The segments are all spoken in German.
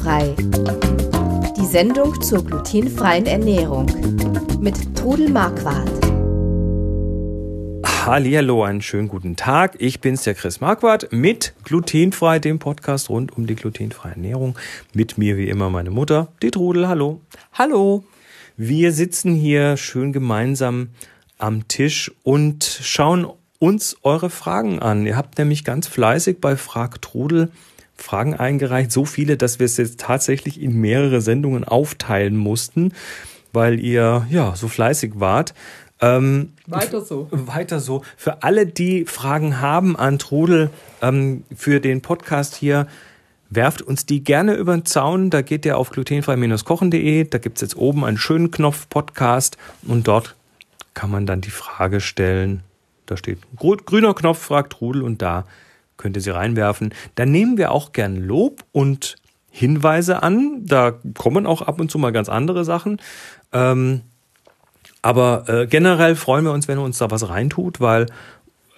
Glutenfrei. Die Sendung zur glutenfreien Ernährung mit Trudel Marquardt. Hallo, einen schönen guten Tag. Ich bin's, der Chris Marquardt mit Glutenfrei, dem Podcast rund um die glutenfreie Ernährung. Mit mir wie immer meine Mutter, die Trudel. Hallo. Hallo. Wir sitzen hier schön gemeinsam am Tisch und schauen uns eure Fragen an. Ihr habt nämlich ganz fleißig bei Frag Trudel Fragen eingereicht, so viele, dass wir es jetzt tatsächlich in mehrere Sendungen aufteilen mussten, weil ihr ja so fleißig wart. Ähm, weiter so. Weiter so. Für alle, die Fragen haben an Trudel ähm, für den Podcast hier, werft uns die gerne über den Zaun. Da geht ihr auf glutenfrei-kochen.de. Da gibt's jetzt oben einen schönen Knopf Podcast und dort kann man dann die Frage stellen. Da steht grüner Knopf, fragt Trudel und da könnt ihr sie reinwerfen. Dann nehmen wir auch gern Lob und Hinweise an. Da kommen auch ab und zu mal ganz andere Sachen. Ähm, aber äh, generell freuen wir uns, wenn ihr uns da was reintut, weil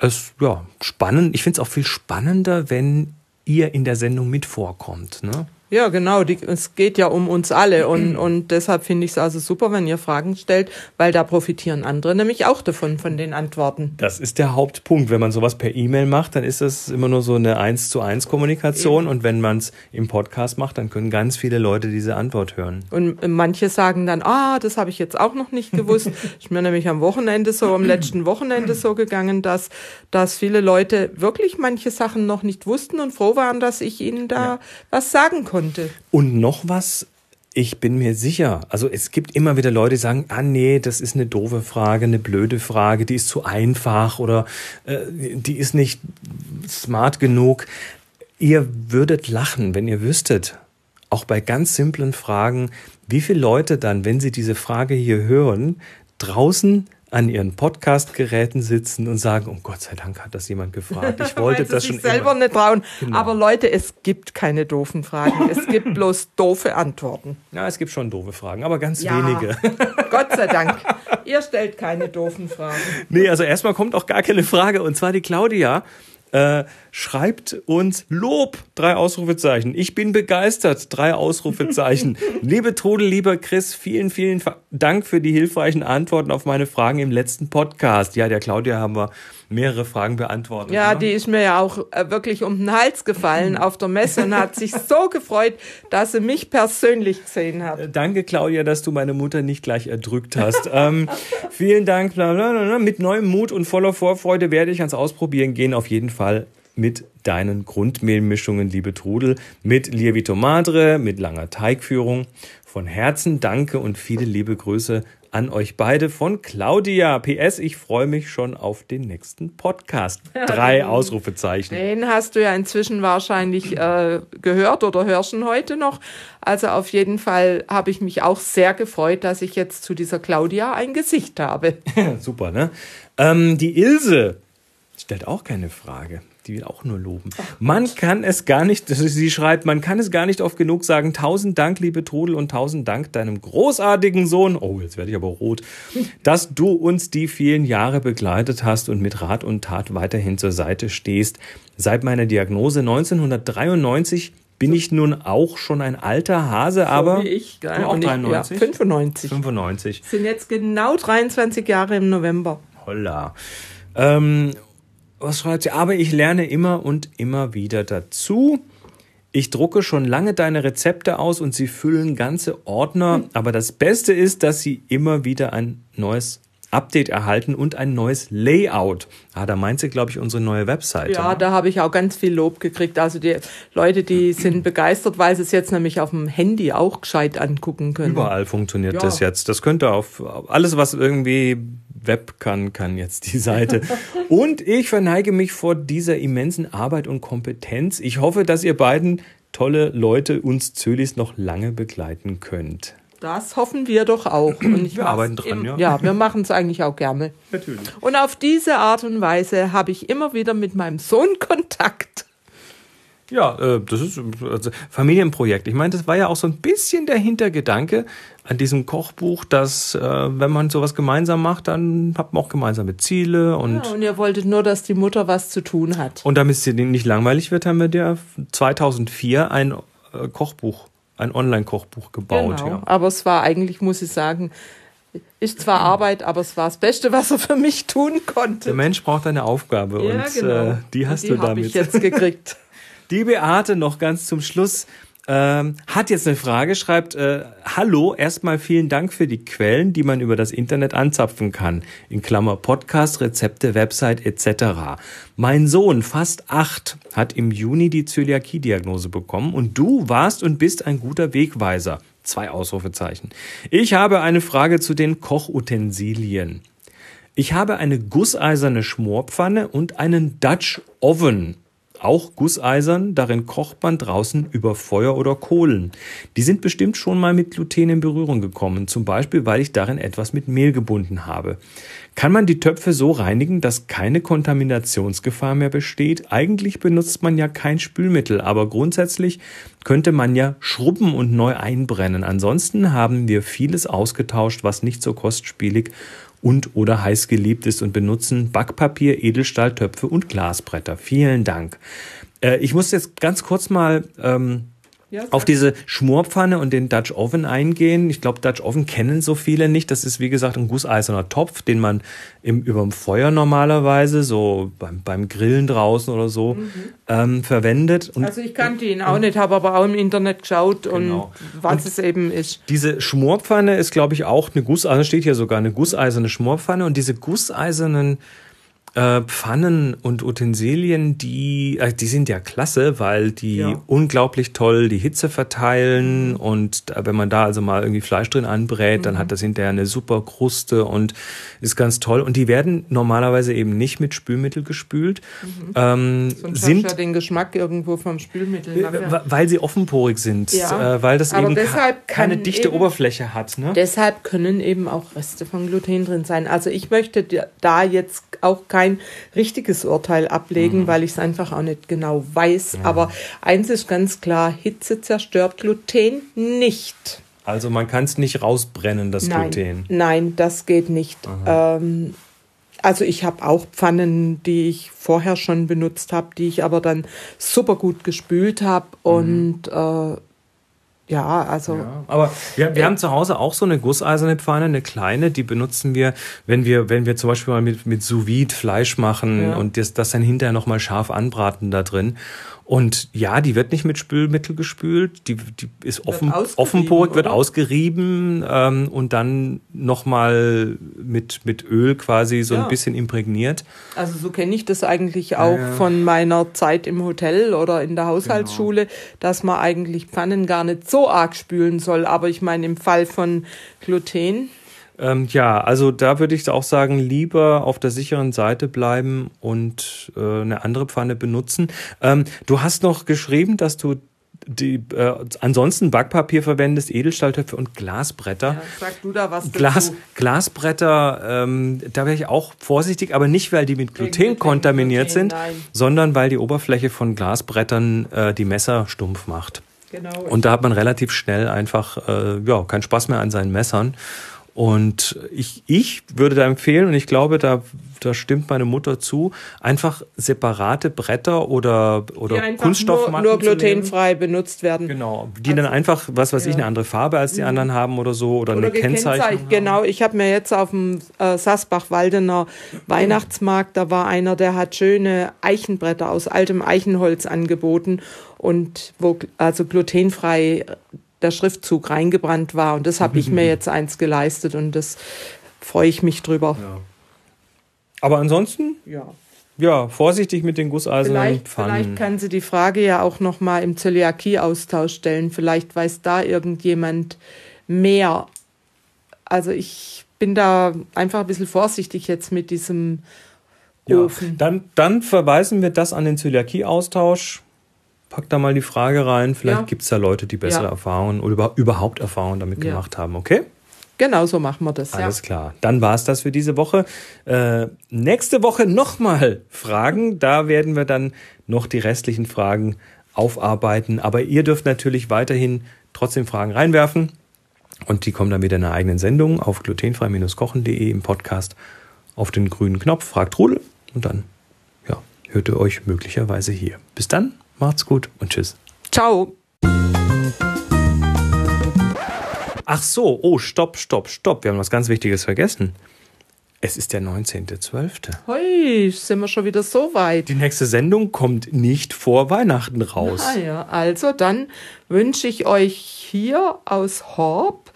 es ja spannend. Ich finde es auch viel spannender, wenn ihr in der Sendung mit vorkommt. Ne? Ja, genau. Die, es geht ja um uns alle und, und deshalb finde ich es also super, wenn ihr Fragen stellt, weil da profitieren andere nämlich auch davon, von den Antworten. Das ist der Hauptpunkt. Wenn man sowas per E-Mail macht, dann ist das immer nur so eine eins zu eins Kommunikation und wenn man es im Podcast macht, dann können ganz viele Leute diese Antwort hören. Und manche sagen dann, ah, das habe ich jetzt auch noch nicht gewusst. ich bin mir nämlich am Wochenende so, am letzten Wochenende so gegangen, dass, dass viele Leute wirklich manche Sachen noch nicht wussten und froh waren, dass ich ihnen da ja. was sagen konnte konnte. Und noch was, ich bin mir sicher, also es gibt immer wieder Leute, die sagen, ah nee, das ist eine doofe Frage, eine blöde Frage, die ist zu einfach oder äh, die ist nicht smart genug. Ihr würdet lachen, wenn ihr wüsstet, auch bei ganz simplen Fragen, wie viele Leute dann, wenn sie diese Frage hier hören, draußen an ihren Podcast-Geräten sitzen und sagen, um Gott sei Dank hat das jemand gefragt. Ich wollte das schon selber immer. nicht trauen. Genau. Aber Leute, es gibt keine doofen Fragen. Es gibt bloß doofe Antworten. Ja, es gibt schon doofe Fragen, aber ganz ja. wenige. Gott sei Dank. Ihr stellt keine doofen Fragen. Nee, also erstmal kommt auch gar keine Frage. Und zwar die Claudia äh, schreibt uns Lob, drei Ausrufezeichen. Ich bin begeistert, drei Ausrufezeichen. Liebe Trudel, lieber Chris, vielen, vielen Dank für die hilfreichen Antworten auf meine Fragen im letzten Podcast. Ja, der Claudia haben wir mehrere Fragen beantwortet. Ja, ne? die ist mir ja auch äh, wirklich um den Hals gefallen auf der Messe und hat sich so gefreut, dass sie mich persönlich gesehen hat. Äh, danke, Claudia, dass du meine Mutter nicht gleich erdrückt hast. ähm, vielen Dank. Mit neuem Mut und voller Vorfreude werde ich ans Ausprobieren gehen, auf jeden Fall mit deinen Grundmehlmischungen, liebe Trudel, mit Lievito Madre, mit langer Teigführung. Von Herzen danke und viele liebe Grüße an euch beide von Claudia. PS, ich freue mich schon auf den nächsten Podcast. Drei Ausrufezeichen. Den hast du ja inzwischen wahrscheinlich äh, gehört oder hörst ihn heute noch. Also auf jeden Fall habe ich mich auch sehr gefreut, dass ich jetzt zu dieser Claudia ein Gesicht habe. Super, ne? Ähm, die Ilse stellt auch keine Frage die will auch nur loben. Man kann es gar nicht, sie schreibt, man kann es gar nicht oft genug sagen. Tausend Dank, liebe Trudel, und tausend Dank deinem großartigen Sohn. Oh, jetzt werde ich aber rot. Dass du uns die vielen Jahre begleitet hast und mit Rat und Tat weiterhin zur Seite stehst. Seit meiner Diagnose 1993 bin ich nun auch schon ein alter Hase, aber so wie ich, du auch 93? Ja, 95. 95. Sind jetzt genau 23 Jahre im November. Holla. Ähm, was schreibt sie? Aber ich lerne immer und immer wieder dazu. Ich drucke schon lange deine Rezepte aus und sie füllen ganze Ordner. Aber das Beste ist, dass sie immer wieder ein neues Update erhalten und ein neues Layout. Ah, da meint sie, glaube ich, unsere neue Webseite. Ja, ne? da habe ich auch ganz viel Lob gekriegt. Also die Leute, die sind begeistert, weil sie es jetzt nämlich auf dem Handy auch gescheit angucken können. Überall funktioniert ja. das jetzt. Das könnte auf alles, was irgendwie Web kann, kann jetzt die Seite. Und ich verneige mich vor dieser immensen Arbeit und Kompetenz. Ich hoffe, dass ihr beiden tolle Leute uns Zölis noch lange begleiten könnt. Das hoffen wir doch auch. Und wir arbeiten dran, im, ja. Ja, wir machen es eigentlich auch gerne. Natürlich. Und auf diese Art und Weise habe ich immer wieder mit meinem Sohn Kontakt. Ja, äh, das ist also Familienprojekt. Ich meine, das war ja auch so ein bisschen der Hintergedanke an diesem Kochbuch, dass äh, wenn man sowas gemeinsam macht, dann hat man auch gemeinsame Ziele und. Ja, und ihr wolltet nur, dass die Mutter was zu tun hat. Und damit es dir nicht langweilig wird, haben wir dir 2004 ein äh, Kochbuch ein Online-Kochbuch gebaut. Genau. Ja. Aber es war eigentlich, muss ich sagen, ist zwar Arbeit, aber es war das Beste, was er für mich tun konnte. Der Mensch braucht eine Aufgabe und äh, die hast die du damit. ich jetzt gekriegt. Die Beate noch ganz zum Schluss ähm, hat jetzt eine Frage, schreibt, äh, hallo, erstmal vielen Dank für die Quellen, die man über das Internet anzapfen kann. In Klammer Podcast, Rezepte, Website etc. Mein Sohn, fast acht, hat im Juni die Zöliakie-Diagnose bekommen und du warst und bist ein guter Wegweiser. Zwei Ausrufezeichen. Ich habe eine Frage zu den Kochutensilien. Ich habe eine gusseiserne Schmorpfanne und einen Dutch Oven. Auch gusseisern, darin kocht man draußen über Feuer oder Kohlen. Die sind bestimmt schon mal mit Gluten in Berührung gekommen, zum Beispiel weil ich darin etwas mit Mehl gebunden habe. Kann man die Töpfe so reinigen, dass keine Kontaminationsgefahr mehr besteht? Eigentlich benutzt man ja kein Spülmittel, aber grundsätzlich könnte man ja schrubben und neu einbrennen. Ansonsten haben wir vieles ausgetauscht, was nicht so kostspielig und oder heiß geliebt ist und benutzen Backpapier, Edelstahltöpfe und Glasbretter. Vielen Dank. Äh, ich muss jetzt ganz kurz mal ähm, Ja, auf diese Schmorpfanne und den Dutch Oven eingehen. Ich glaube, Dutch Oven kennen so viele nicht. Das ist, wie gesagt, ein gusseiserner Topf, den man im, überm Feuer normalerweise, so beim, beim Grillen draußen oder so, ähm, verwendet. Und Also ich kannte ihn auch nicht, habe aber auch im Internet geschaut Genau. und was es eben ist. Diese Schmorpfanne ist, glaube ich, auch eine Gusseiserne, steht hier sogar eine gusseiserne Schmorpfanne und diese gusseisernen äh, Pfannen und Utensilien, die, äh, die sind ja klasse, weil die Ja. unglaublich toll die Hitze verteilen und da, wenn man da also mal irgendwie Fleisch drin anbrät, Mhm. dann hat das hinterher eine super Kruste und ist ganz toll. Und die werden normalerweise eben nicht mit Spülmittel gespült, ähm, Mhm. Sind hast du ja den Geschmack irgendwo vom Spülmittel. nachher. Wa- Weil sie offenporig sind, Ja. äh, weil das Aber eben ka- keine dichte eben- Oberfläche hat. Ne? Deshalb können eben auch Reste von Gluten drin sein. Also ich möchte da jetzt auch kein richtiges Urteil ablegen, Mhm. weil ich es einfach auch nicht genau weiß. Aber eins ist ganz klar, Hitze zerstört Gluten nicht. Also man kann es nicht rausbrennen, das Nein, Gluten. nein, das geht nicht. Ähm, also ich habe auch Pfannen, die ich vorher schon benutzt habe, die ich aber dann super gut gespült habe und äh, ja, also Ja, aber wir, wir haben zu Hause auch so eine gusseiserne Pfanne, eine kleine, die benutzen wir, wenn wir, wenn wir zum Beispiel mal mit, mit Sous Fleisch machen Ja. und das, das dann hinterher nochmal scharf anbraten da drin. Und ja, die wird nicht mit Spülmittel gespült, die, die ist offen, offenporig, wird ausgerieben ähm, und dann nochmal mit, mit Öl quasi so Ja. ein bisschen imprägniert. Also so kenne ich das eigentlich auch ja. von meiner Zeit im Hotel oder in der Haushaltsschule, dass man eigentlich Pfannen gar nicht so arg spülen soll. Aber ich meine, im Fall von Gluten, Ähm, ja, also da würde ich auch sagen, lieber auf der sicheren Seite bleiben und äh, eine andere Pfanne benutzen. Ähm, du hast noch geschrieben, dass du die, äh, ansonsten Backpapier verwendest, Edelstahltöpfe und Glasbretter. ja, sag du da was Glas, dazu. Glasbretter, ähm, da wäre ich auch vorsichtig, aber nicht, weil die mit Gluten Gluten, kontaminiert Gluten, sind, nein. sondern weil die Oberfläche von Glasbrettern äh, die Messer stumpf macht. Genau. Und da hat man relativ schnell einfach äh, ja, keinen Spaß mehr an seinen Messern. Und ich, ich würde da empfehlen, und ich glaube, da, da stimmt meine Mutter zu, einfach separate Bretter oder, die oder einfach Kunststoffmatten nur, nur glutenfrei benutzt werden. Genau, die dann einfach, was weiß ich, ja. Mhm. eine andere Farbe als die anderen haben oder so oder, Oder eine Kennzeichnung. Genau, ich habe mir jetzt auf dem äh, Sassbach-Waldener Weihnachtsmarkt, da war einer, der hat schöne Eichenbretter aus altem Eichenholz angeboten und wo also glutenfrei der Schriftzug reingebrannt war. Und das habe ich mir jetzt eins geleistet und das freue ich mich drüber. Aber ansonsten, Ja. ja, vorsichtig mit den gusseisernen Vielleicht, Pfannen. vielleicht kann sie die Frage ja auch noch mal im Zöliakie-Austausch stellen. Vielleicht weiß da irgendjemand mehr. Also ich bin da einfach ein bisschen vorsichtig jetzt mit diesem Ja, Ofen. dann, dann verweisen wir das an den Zöliakie-Austausch. Pack da mal die Frage rein. Vielleicht Ja. gibt es da Leute, die bessere Ja. Erfahrungen oder über, überhaupt Erfahrungen damit Ja. gemacht haben. Okay? Genau so machen wir das. Alles klar. Dann war es das für diese Woche. Äh, nächste Woche nochmal Fragen. Da werden wir dann noch die restlichen Fragen aufarbeiten. Aber ihr dürft natürlich weiterhin trotzdem Fragen reinwerfen. Und die kommen dann wieder in einer eigenen Sendung auf glutenfrei-kochen.de im Podcast auf den grünen Knopf. Fragt Rudel. Und dann ja, hört ihr euch möglicherweise hier. Bis dann. Macht's gut und tschüss. Ciao. Ach so, oh, stopp, stopp, stopp. Wir haben was ganz Wichtiges vergessen. Es ist der 19.12. Hui, sind wir schon wieder so weit. Die nächste Sendung kommt nicht vor Weihnachten raus. Ah ja, also dann wünsche ich euch hier aus Horb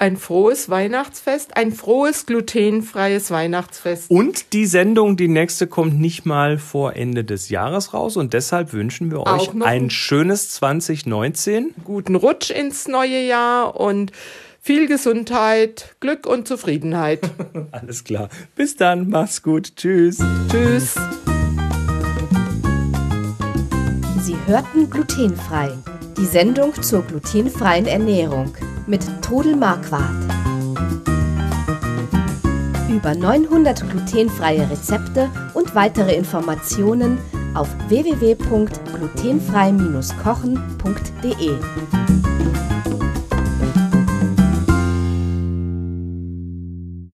ein frohes Weihnachtsfest, ein frohes glutenfreies Weihnachtsfest. Und die Sendung, die nächste, kommt nicht mal vor Ende des Jahres raus und deshalb wünschen wir euch ein schönes 2019. Guten Rutsch ins neue Jahr und viel Gesundheit, Glück und Zufriedenheit. Alles klar. Bis dann. Mach's gut. Tschüss. Tschüss. Sie hörten glutenfrei. Die Sendung zur glutenfreien Ernährung mit Trudel Marquardt. Über 900 glutenfreie Rezepte und weitere Informationen auf www.glutenfrei-kochen.de.